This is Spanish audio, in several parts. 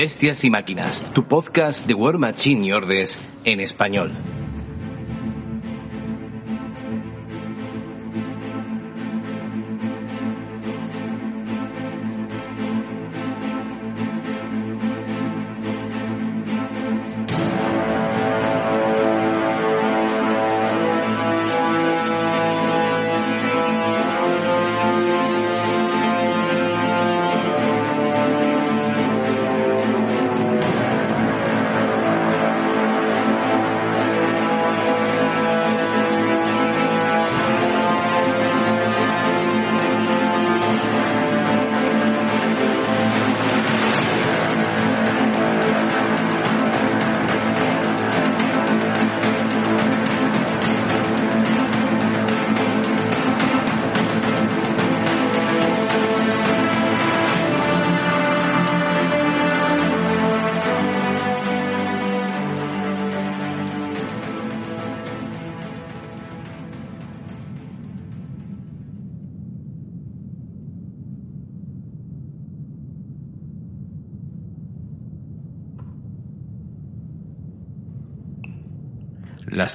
Bestias y Máquinas, tu podcast de War Machine y Ordes en español.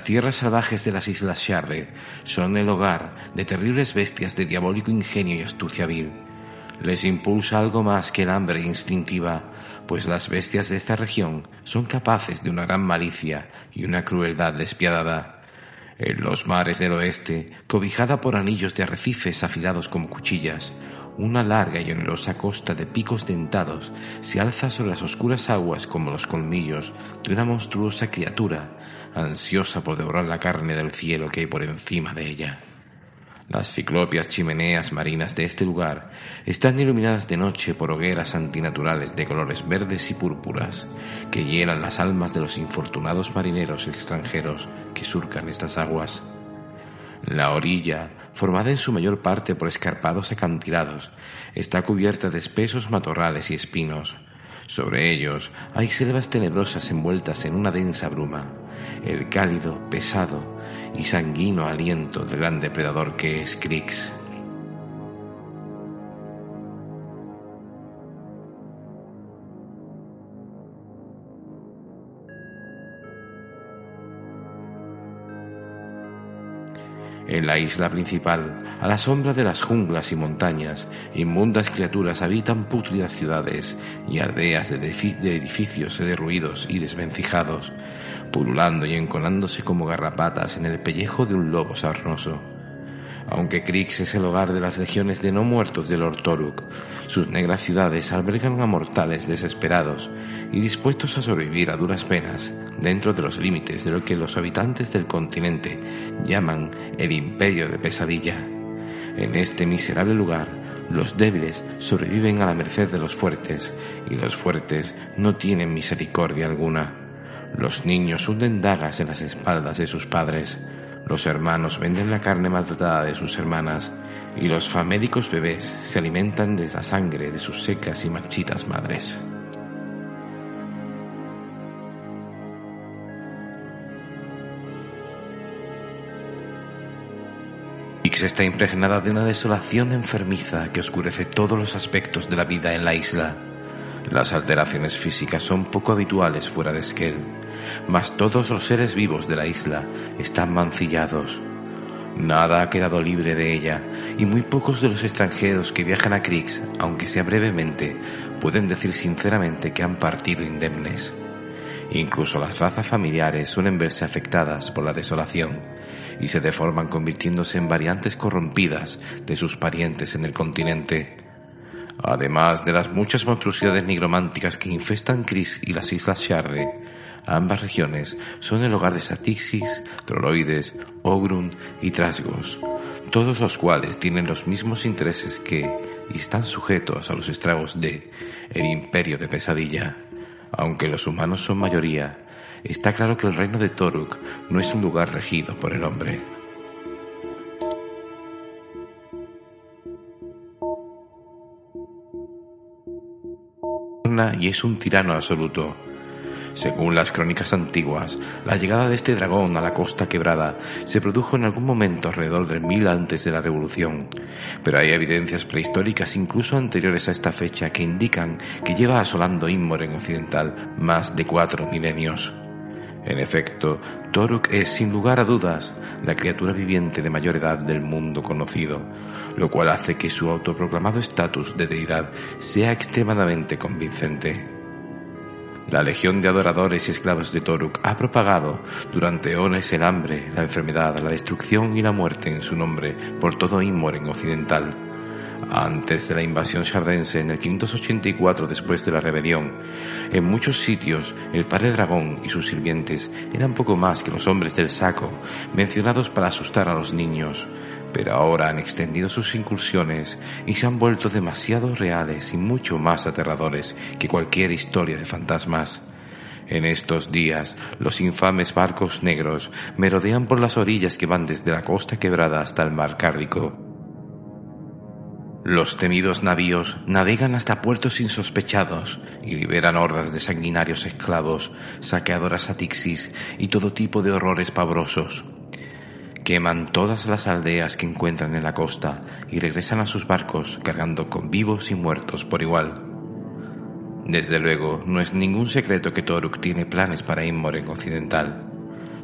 Las tierras salvajes de las Islas Sharre son el hogar de terribles bestias de diabólico ingenio y astucia vil. Les impulsa algo más que el hambre instintiva, pues las bestias de esta región son capaces de una gran malicia y una crueldad despiadada. En los mares del oeste, cobijada por anillos de arrecifes afilados como cuchillas, una larga y onerosa costa de picos dentados se alza sobre las oscuras aguas como los colmillos de una monstruosa criatura ansiosa por devorar la carne del cielo que hay por encima de ella. Las ciclopias chimeneas marinas de este lugar están iluminadas de noche por hogueras antinaturales de colores verdes y púrpuras que hielan las almas de los infortunados marineros extranjeros que surcan estas aguas. La orilla, formada en su mayor parte por escarpados acantilados, está cubierta de espesos matorrales y espinos. Sobre ellos hay selvas tenebrosas envueltas en una densa bruma el cálido, pesado y sanguíneo aliento del gran depredador que es Krix. En la isla principal, a la sombra de las junglas y montañas, inmundas criaturas habitan pútridas ciudades y aldeas de, edificios derruidos y desvencijados, pululando y enconándose como garrapatas en el pellejo de un lobo sarnoso. Aunque Krix es el hogar de las legiones de no muertos del Ortoruk, sus negras ciudades albergan a mortales desesperados y dispuestos a sobrevivir a duras penas dentro de los límites de lo que los habitantes del continente llaman el imperio de pesadilla. En este miserable lugar, los débiles sobreviven a la merced de los fuertes y los fuertes no tienen misericordia alguna. Los niños hunden dagas en las espaldas de sus padres, los hermanos venden la carne maltratada de sus hermanas y los famélicos bebés se alimentan de la sangre de sus secas y marchitas madres. Ix está impregnada de una desolación enfermiza que oscurece todos los aspectos de la vida en la isla. Las alteraciones físicas son poco habituales fuera de Skell, mas todos los seres vivos de la isla están mancillados. Nada ha quedado libre de ella, y muy pocos de los extranjeros que viajan a Krix, aunque sea brevemente, pueden decir sinceramente que han partido indemnes. Incluso las razas familiares suelen verse afectadas por la desolación y se deforman convirtiéndose en variantes corrompidas de sus parientes en el continente. Además de las muchas monstruosidades nigrománticas que infestan Cris y las islas Sharre, ambas regiones son el hogar de Satixis, Troloides, Ogrun y Trasgos, todos los cuales tienen los mismos intereses que y están sujetos a los estragos de el imperio de pesadilla. Aunque los humanos son mayoría, está claro que el reino de Toruk no es un lugar regido por el hombre. Y es un tirano absoluto. Según las crónicas antiguas, la llegada de este dragón a la costa quebrada se produjo en algún momento alrededor del mil antes de la Revolución, pero hay evidencias prehistóricas incluso anteriores a esta fecha que indican que lleva asolando Inmoren occidental más de cuatro milenios. En efecto, Toruk es sin lugar a dudas la criatura viviente de mayor edad del mundo conocido, lo cual hace que su autoproclamado estatus de deidad sea extremadamente convincente. La legión de adoradores y esclavos de Toruk ha propagado durante eones el hambre, la enfermedad, la destrucción y la muerte en su nombre por todo Inmoren occidental. Antes de la invasión sardense en el 584 después de la rebelión, en muchos sitios el padre dragón y sus sirvientes eran poco más que los hombres del saco, mencionados para asustar a los niños, pero ahora han extendido sus incursiones y se han vuelto demasiado reales y mucho más aterradores que cualquier historia de fantasmas. En estos días, los infames barcos negros merodean por las orillas que van desde la costa quebrada hasta el mar Cárdico. Los temidos navíos navegan hasta puertos insospechados y liberan hordas de sanguinarios esclavos, saqueadoras atixis y todo tipo de horrores pavorosos. Queman todas las aldeas que encuentran en la costa y regresan a sus barcos cargando con vivos y muertos por igual. Desde luego, no es ningún secreto que Toruk tiene planes para Inmoren Occidental.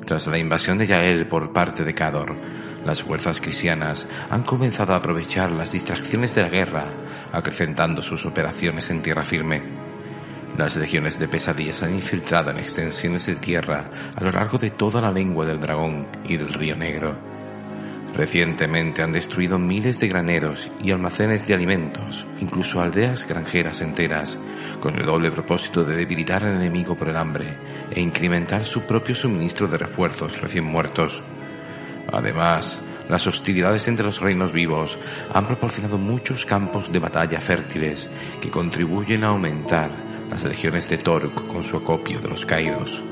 Tras la invasión de Yael por parte de Cador, las fuerzas cristianas han comenzado a aprovechar las distracciones de la guerra, acrecentando sus operaciones en tierra firme. Las legiones de pesadillas han infiltrado en extensiones de tierra a lo largo de toda la lengua del dragón y del río Negro. Recientemente han destruido miles de graneros y almacenes de alimentos, incluso aldeas granjeras enteras, con el doble propósito de debilitar al enemigo por el hambre e incrementar su propio suministro de refuerzos recién muertos. Además, las hostilidades entre los reinos vivos han proporcionado muchos campos de batalla fértiles que contribuyen a aumentar las legiones de Toruk con su acopio de los caídos.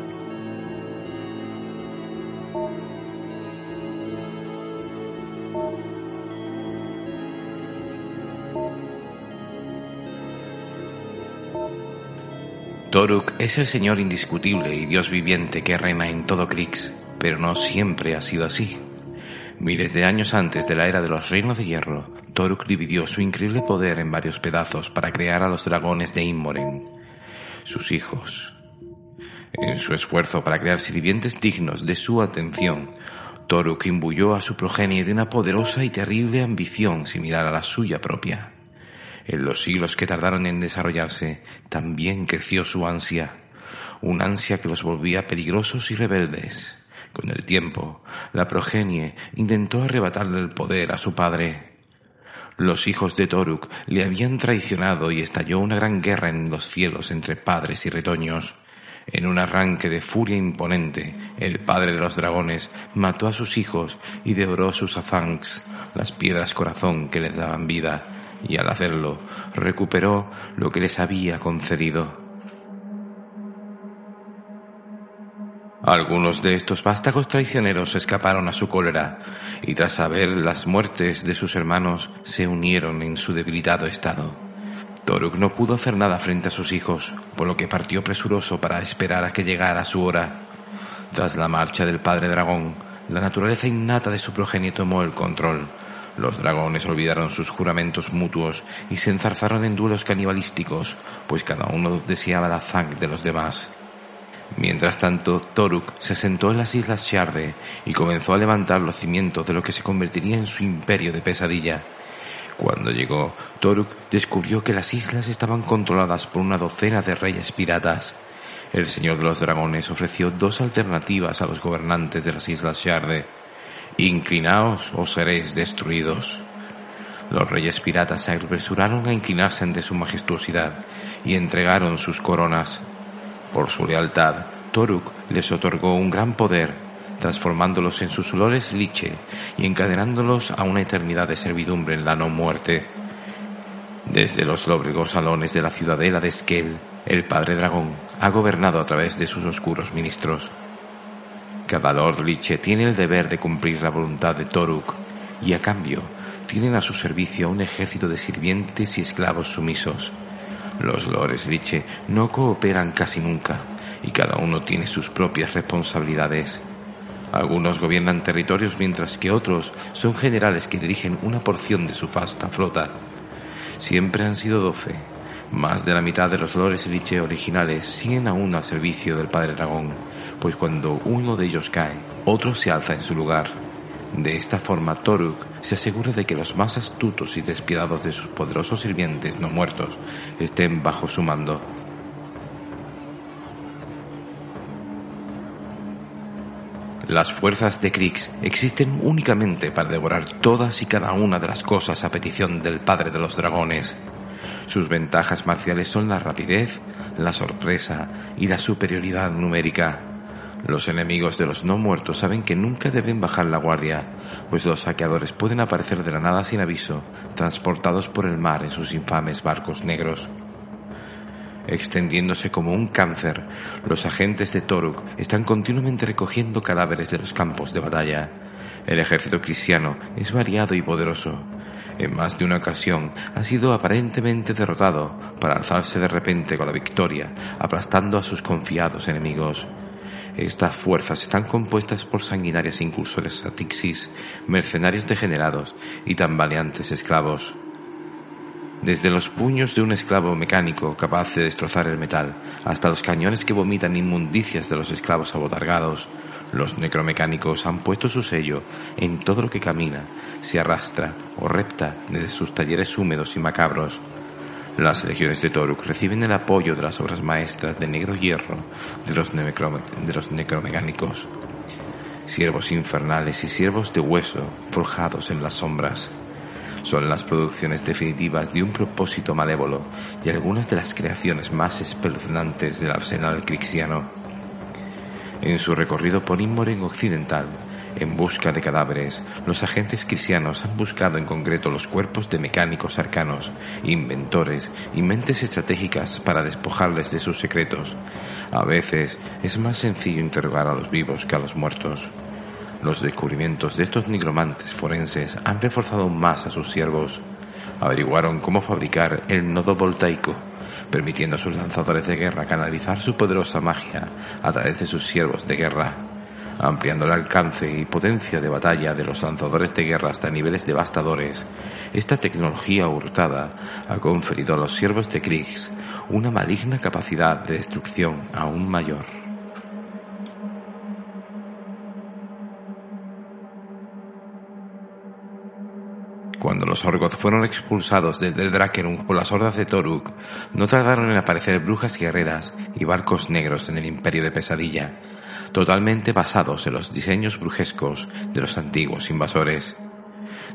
Toruk es el señor indiscutible y dios viviente que reina en todo Krix, pero no siempre ha sido así. Miles de años antes de la era de los reinos de hierro, Toruk dividió su increíble poder en varios pedazos para crear a los dragones de Inmoren, sus hijos. En su esfuerzo para crear sirvientes dignos de su atención, Toruk imbuyó a su progenie de una poderosa y terrible ambición similar a la suya propia. En los siglos que tardaron en desarrollarse, también creció su ansia, una ansia que los volvía peligrosos y rebeldes. Con el tiempo, la progenie intentó arrebatarle el poder a su padre, los hijos de Toruk le habían traicionado y estalló una gran guerra en los cielos entre padres y retoños. En un arranque de furia imponente, el padre de los dragones mató a sus hijos y devoró sus afangs, las piedras corazón que les daban vida, y al hacerlo recuperó lo que les había concedido. Algunos de estos vástagos traicioneros escaparon a su cólera y tras saber las muertes de sus hermanos se unieron en su debilitado estado. Toruk no pudo hacer nada frente a sus hijos, por lo que partió presuroso para esperar a que llegara su hora. Tras la marcha del padre dragón, la naturaleza innata de su progenie tomó el control. Los dragones olvidaron sus juramentos mutuos y se enzarzaron en duelos canibalísticos, pues cada uno deseaba la zang de los demás. Mientras tanto, Toruk se sentó en las islas Sharde y comenzó a levantar los cimientos de lo que se convertiría en su imperio de pesadilla. Cuando llegó, Toruk descubrió que las islas estaban controladas por una docena de reyes piratas. El Señor de los Dragones ofreció dos alternativas a los gobernantes de las islas Sharde. Inclinaos o seréis destruidos. Los reyes piratas se apresuraron a inclinarse ante su majestuosidad y entregaron sus coronas por su lealtad, Toruk les otorgó un gran poder, transformándolos en sus olores liche y encadenándolos a una eternidad de servidumbre en la no muerte. Desde los lóbregos salones de la ciudadela de Skel, el padre dragón ha gobernado a través de sus oscuros ministros. Cada Lord Liche tiene el deber de cumplir la voluntad de Toruk y a cambio tienen a su servicio un ejército de sirvientes y esclavos sumisos Los lores Liche no cooperan casi nunca y cada uno tiene sus propias responsabilidades. Algunos gobiernan territorios mientras que otros son generales que dirigen una porción de su vasta flota. Siempre han sido doce. Más de la mitad de los lores Liche originales siguen aún al servicio del Padre Dragón, pues cuando uno de ellos cae, otro se alza en su lugar. De esta forma, Toruk se asegura de que los más astutos y despiadados de sus poderosos sirvientes no muertos estén bajo su mando. Las fuerzas de Krix existen únicamente para devorar todas y cada una de las cosas a petición del Padre de los Dragones. Sus ventajas marciales son la rapidez, la sorpresa y la superioridad numérica. Los enemigos de los no muertos saben que nunca deben bajar la guardia, pues los saqueadores pueden aparecer de la nada sin aviso, transportados por el mar en sus infames barcos negros. Extendiéndose como un cáncer, los agentes de Toruk están continuamente recogiendo cadáveres de los campos de batalla. El ejército cristiano es variado y poderoso. En más de una ocasión ha sido aparentemente derrotado para alzarse de repente con la victoria, aplastando a sus confiados enemigos. Estas fuerzas están compuestas por sanguinarias incursores atixis, mercenarios degenerados y tambaleantes esclavos. Desde los puños de un esclavo mecánico capaz de destrozar el metal hasta los cañones que vomitan inmundicias de los esclavos abotargados, los necromecánicos han puesto su sello en todo lo que camina, se arrastra o repta desde sus talleres húmedos y macabros. Las legiones de Toruk reciben el apoyo de las obras maestras de negro hierro de los, necromecánicos, siervos infernales y siervos de hueso forjados en las sombras. Son las producciones definitivas de un propósito malévolo y algunas de las creaciones más espeluznantes del arsenal crixiano. En su recorrido por Inmoren Occidental, en busca de cadáveres, los agentes cristianos han buscado en concreto los cuerpos de mecánicos arcanos, inventores y mentes estratégicas para despojarles de sus secretos. A veces es más sencillo interrogar a los vivos que a los muertos. Los descubrimientos de estos nigromantes forenses han reforzado más a sus siervos. Averiguaron cómo fabricar el nodo voltaico, permitiendo a sus lanzadores de guerra canalizar su poderosa magia a través de sus siervos de guerra, ampliando el alcance y potencia de batalla de los lanzadores de guerra hasta niveles devastadores. Esta tecnología hurtada ha conferido a los siervos de Kriegs una maligna capacidad de destrucción aún mayor. Cuando los Orgoth fueron expulsados desde Drakenum por las hordas de Toruk, no tardaron en aparecer brujas guerreras y barcos negros en el imperio de Pesadilla, totalmente basados en los diseños brujescos de los antiguos invasores.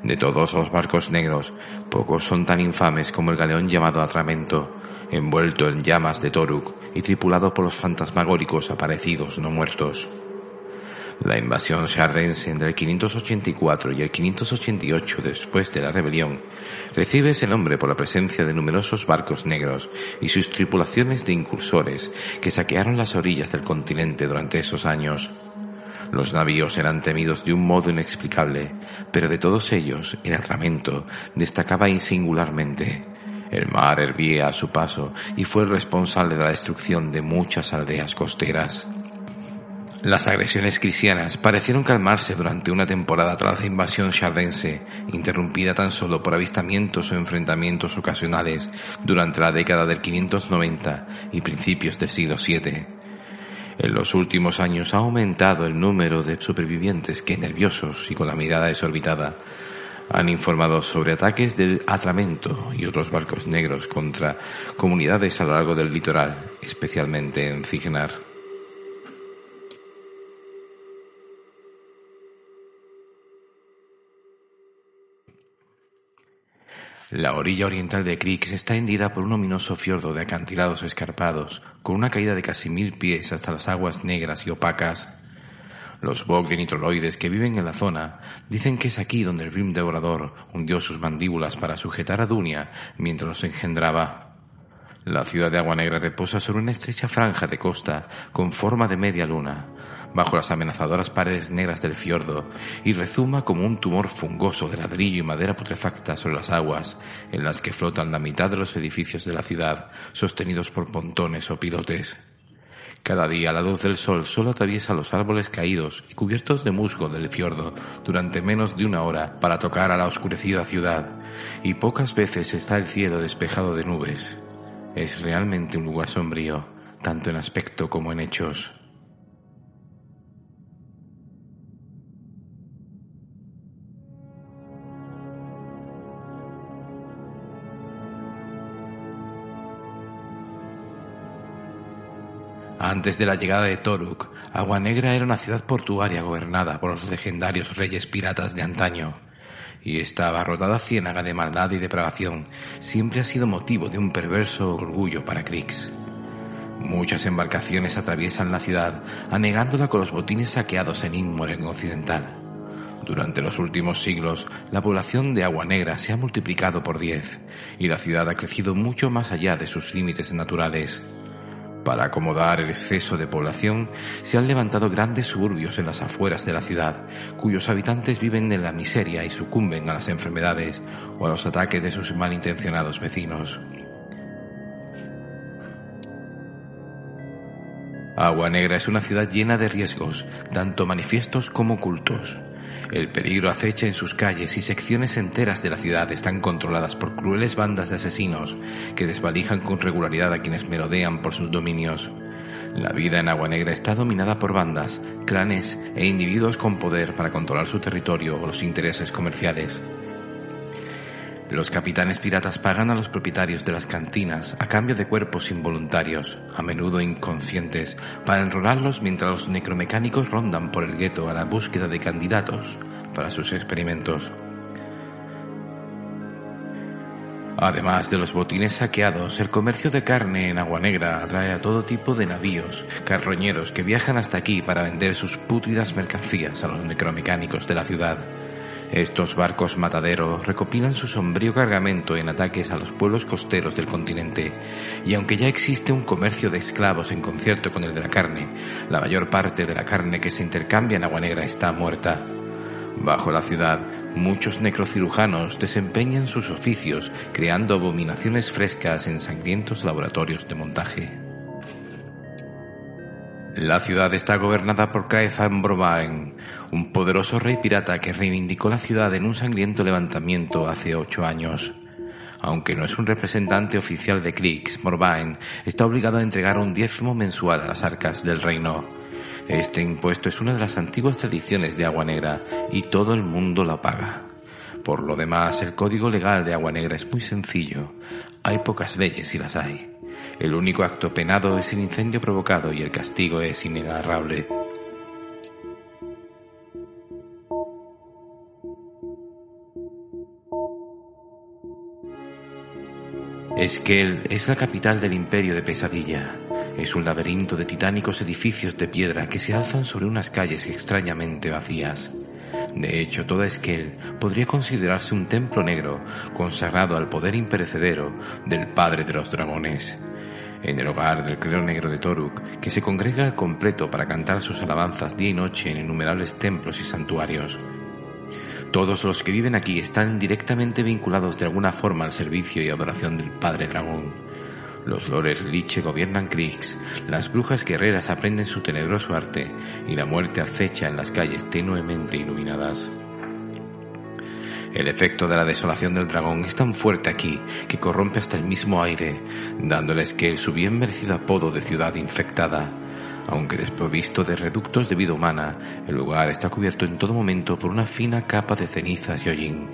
De todos los barcos negros, pocos son tan infames como el galeón llamado Atramento, envuelto en llamas de Toruk y tripulado por los fantasmagóricos aparecidos no muertos. La invasión sardense entre el 584 y el 588 después de la rebelión recibe ese nombre por la presencia de numerosos barcos negros y sus tripulaciones de incursores que saquearon las orillas del continente durante esos años. Los navíos eran temidos de un modo inexplicable, pero de todos ellos el armamento destacaba insingularmente. El mar hervía a su paso y fue el responsable de la destrucción de muchas aldeas costeras. Las agresiones cristianas parecieron calmarse durante una temporada tras la invasión chardense, interrumpida tan solo por avistamientos o enfrentamientos ocasionales durante la década del 590 y principios del siglo VII. En los últimos años ha aumentado el número de supervivientes que, nerviosos y con la mirada desorbitada, han informado sobre ataques del Atramento y otros barcos negros contra comunidades a lo largo del litoral, especialmente en Cignar. La orilla oriental de Krix está hendida por un ominoso fiordo de acantilados escarpados, con una caída de casi mil pies hasta las aguas negras y opacas. Los nitroloides que viven en la zona dicen que es aquí donde el Grim Devorador hundió sus mandíbulas para sujetar a Dunia mientras los engendraba. La ciudad de Agua Negra reposa sobre una estrecha franja de costa con forma de media luna, bajo las amenazadoras paredes negras del fiordo y rezuma como un tumor fungoso de ladrillo y madera putrefacta sobre las aguas en las que flotan la mitad de los edificios de la ciudad sostenidos por pontones o pilotes. Cada día la luz del sol solo atraviesa los árboles caídos y cubiertos de musgo del fiordo durante menos de una hora para tocar a la oscurecida ciudad, y pocas veces está el cielo despejado de nubes. Es realmente un lugar sombrío, tanto en aspecto como en hechos. Antes de la llegada de Toruk, Agua Negra era una ciudad portuaria gobernada por los legendarios reyes piratas de antaño, y esta abarrotada ciénaga de maldad y depravación siempre ha sido motivo de un perverso orgullo para Krix. Muchas embarcaciones atraviesan la ciudad, anegándola con los botines saqueados en Inmoren Occidental. Durante los últimos siglos, la población de Agua Negra se ha multiplicado por diez, y la ciudad ha crecido mucho más allá de sus límites naturales. Para acomodar el exceso de población, se han levantado grandes suburbios en las afueras de la ciudad, cuyos habitantes viven en la miseria y sucumben a las enfermedades o a los ataques de sus malintencionados vecinos. Agua Negra es una ciudad llena de riesgos, tanto manifiestos como ocultos. El peligro acecha en sus calles y secciones enteras de la ciudad están controladas por crueles bandas de asesinos que desvalijan con regularidad a quienes merodean por sus dominios. La vida en Agua Negra está dominada por bandas, clanes e individuos con poder para controlar su territorio o los intereses comerciales. Los capitanes piratas pagan a los propietarios de las cantinas a cambio de cuerpos involuntarios, a menudo inconscientes, para enrolarlos mientras los necromecánicos rondan por el gueto a la búsqueda de candidatos para sus experimentos. Además de los botines saqueados, el comercio de carne en Agua Negra atrae a todo tipo de navíos, carroñeros que viajan hasta aquí para vender sus pútridas mercancías a los necromecánicos de la ciudad. Estos barcos mataderos recopilan su sombrío cargamento en ataques a los pueblos costeros del continente, y aunque ya existe un comercio de esclavos en concierto con el de la carne, la mayor parte de la carne que se intercambia en Agua Negra está muerta. Bajo la ciudad, muchos necrocirujanos desempeñan sus oficios creando abominaciones frescas en sangrientos laboratorios de montaje. La ciudad está gobernada por Kraezan Brobaen, un poderoso rey pirata que reivindicó la ciudad en un sangriento levantamiento hace ocho años. Aunque no es un representante oficial de Kriegs, Morvain está obligado a entregar un diezmo mensual a las arcas del reino. Este impuesto es una de las antiguas tradiciones de Agua Negra y todo el mundo la paga. Por lo demás, el código legal de Agua Negra es muy sencillo. Hay pocas leyes si las hay. El único acto penado es el incendio provocado y el castigo es inagarrable. Esquel es la capital del imperio de Pesadilla. Es un laberinto de titánicos edificios de piedra que se alzan sobre unas calles extrañamente vacías. De hecho, toda Esquel podría considerarse un templo negro consagrado al poder imperecedero del padre de los dragones. En el hogar del clero negro de Toruk, que se congrega al completo para cantar sus alabanzas día y noche en innumerables templos y santuarios, todos los que viven aquí están directamente vinculados de alguna forma al servicio y adoración del Padre Dragón. Los lores Liche gobiernan Kriegs, las brujas guerreras aprenden su tenebroso arte y la muerte acecha en las calles tenuemente iluminadas. El efecto de la desolación del dragón es tan fuerte aquí que corrompe hasta el mismo aire, dándoles que su bien merecido apodo de ciudad infectada aunque desprovisto de reductos de vida humana, el lugar está cubierto en todo momento por una fina capa de cenizas y hollín.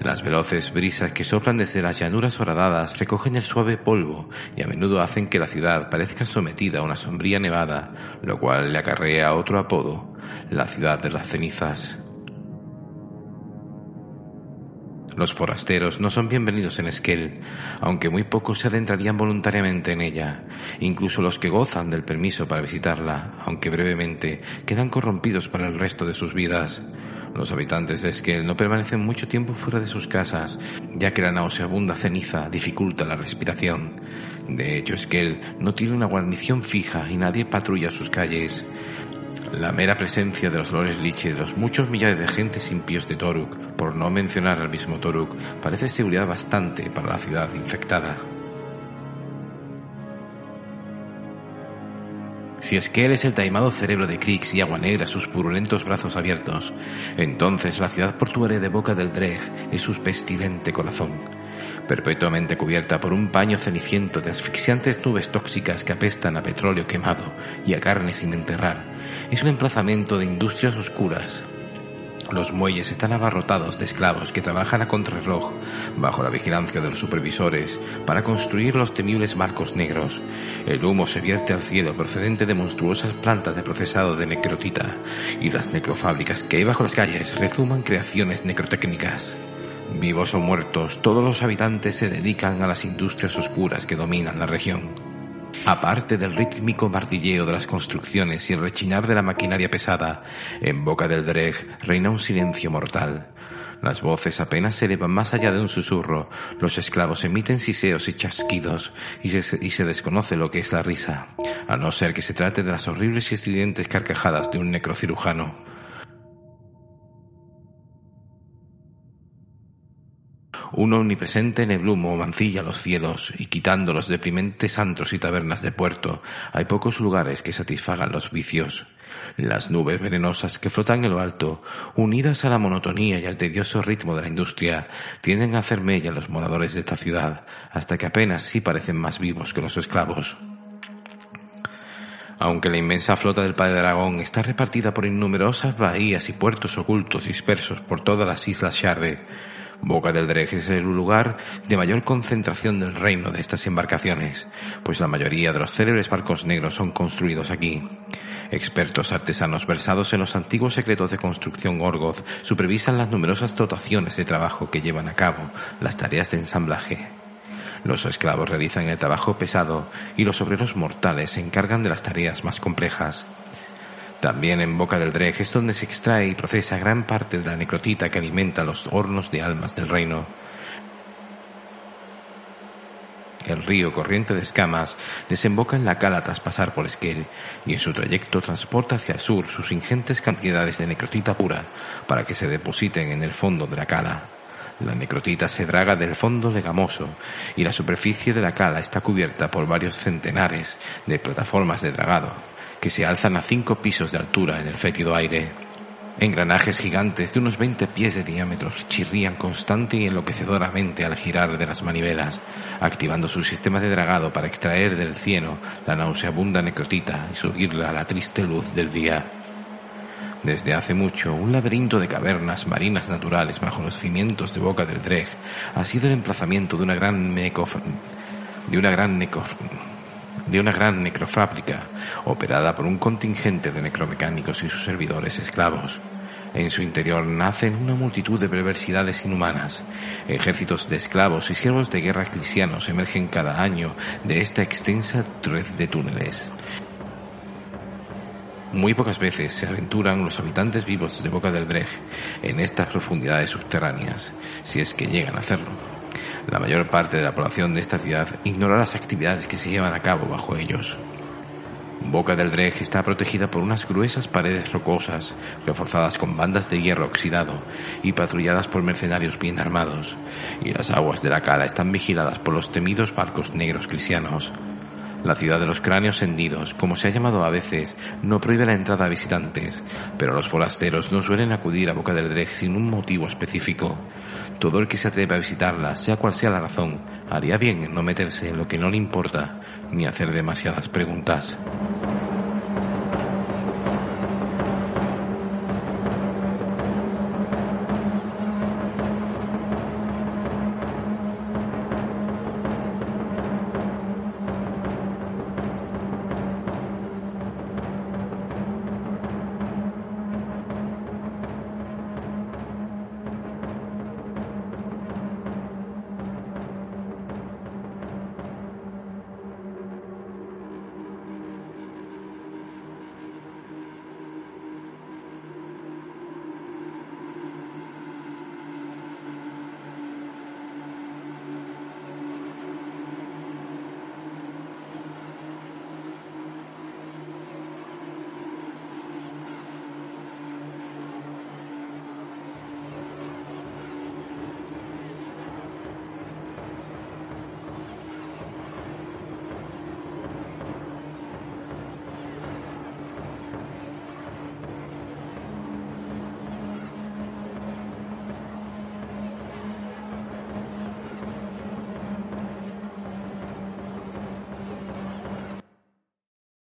Las veloces brisas que soplan desde las llanuras horadadas recogen el suave polvo y a menudo hacen que la ciudad parezca sometida a una sombría nevada, lo cual le acarrea otro apodo, la ciudad de las cenizas. Los forasteros no son bienvenidos en Esquel, aunque muy pocos se adentrarían voluntariamente en ella. Incluso los que gozan del permiso para visitarla, aunque brevemente, quedan corrompidos para el resto de sus vidas. Los habitantes de Esquel no permanecen mucho tiempo fuera de sus casas, ya que la nauseabunda ceniza dificulta la respiración. De hecho, Esquel no tiene una guarnición fija y nadie patrulla sus calles. La mera presencia de los lores liche de los muchos millares de agentes impíos de Toruk, por no mencionar al mismo Toruk, parece seguridad bastante para la ciudad infectada. Si es que él es el taimado cerebro de Krix y Agua Negra sus purulentos brazos abiertos, entonces la ciudad portuaria de Boca del Dreg es su pestilente corazón, perpetuamente cubierta por un paño ceniciento de asfixiantes nubes tóxicas que apestan a petróleo quemado y a carne sin enterrar. Es un emplazamiento de industrias oscuras, los muelles están abarrotados de esclavos que trabajan a contrarreloj bajo la vigilancia de los supervisores para construir los temibles marcos negros. El humo se vierte al cielo procedente de monstruosas plantas de procesado de necrotita y las necrofábricas que hay bajo las calles rezuman creaciones necrotécnicas. Vivos o muertos, todos los habitantes se dedican a las industrias oscuras que dominan la región. Aparte del rítmico martilleo de las construcciones y el rechinar de la maquinaria pesada, en boca del Dreg reina un silencio mortal. Las voces apenas se elevan más allá de un susurro, los esclavos emiten siseos y chasquidos, y se, y se desconoce lo que es la risa, a no ser que se trate de las horribles y estridentes carcajadas de un necrocirujano. Un omnipresente neblumo mancilla los cielos y quitando los deprimentes antros y tabernas de puerto, hay pocos lugares que satisfagan los vicios. Las nubes venenosas que flotan en lo alto, unidas a la monotonía y al tedioso ritmo de la industria, tienden a hacer mella a los moradores de esta ciudad, hasta que apenas sí parecen más vivos que los esclavos. Aunque la inmensa flota del Padre Dragón está repartida por innumerosas bahías y puertos ocultos dispersos por todas las islas Sharde, Boca del Dreg es el lugar de mayor concentración del reino de estas embarcaciones, pues la mayoría de los célebres barcos negros son construidos aquí. Expertos artesanos versados en los antiguos secretos de construcción Gorgoth supervisan las numerosas dotaciones de trabajo que llevan a cabo las tareas de ensamblaje. Los esclavos realizan el trabajo pesado y los obreros mortales se encargan de las tareas más complejas. También en Boca del Dreg es donde se extrae y procesa gran parte de la necrotita que alimenta los hornos de almas del reino. El río corriente de escamas desemboca en la cala tras pasar por Esquel y en su trayecto transporta hacia el sur sus ingentes cantidades de necrotita pura para que se depositen en el fondo de la cala. La necrotita se draga del fondo legamoso y la superficie de la cala está cubierta por varios centenares de plataformas de dragado que se alzan a cinco pisos de altura en el fétido aire. Engranajes gigantes de unos 20 pies de diámetro chirrían constante y enloquecedoramente al girar de las manivelas, activando su sistema de dragado para extraer del cieno la nauseabunda necrotita y subirla a la triste luz del día. Desde hace mucho, un laberinto de cavernas marinas naturales bajo los cimientos de Boca del Dreg ha sido el emplazamiento de una gran necof de una gran de una gran necrofábrica operada por un contingente de necromecánicos y sus servidores esclavos. En su interior nacen una multitud de perversidades inhumanas. Ejércitos de esclavos y siervos de guerra cristianos emergen cada año de esta extensa red de túneles. Muy pocas veces se aventuran los habitantes vivos de Boca del Dreg en estas profundidades subterráneas, si es que llegan a hacerlo. La mayor parte de la población de esta ciudad ignora las actividades que se llevan a cabo bajo ellos. Boca del Dreg está protegida por unas gruesas paredes rocosas, reforzadas con bandas de hierro oxidado y patrulladas por mercenarios bien armados, y las aguas de la cala están vigiladas por los temidos barcos negros cristianos, la ciudad de los cráneos hendidos, como se ha llamado a veces, no prohíbe la entrada a visitantes, pero los forasteros no suelen acudir a Boca del Dreg sin un motivo específico. Todo el que se atreve a visitarla, sea cual sea la razón, haría bien en no meterse en lo que no le importa, ni hacer demasiadas preguntas.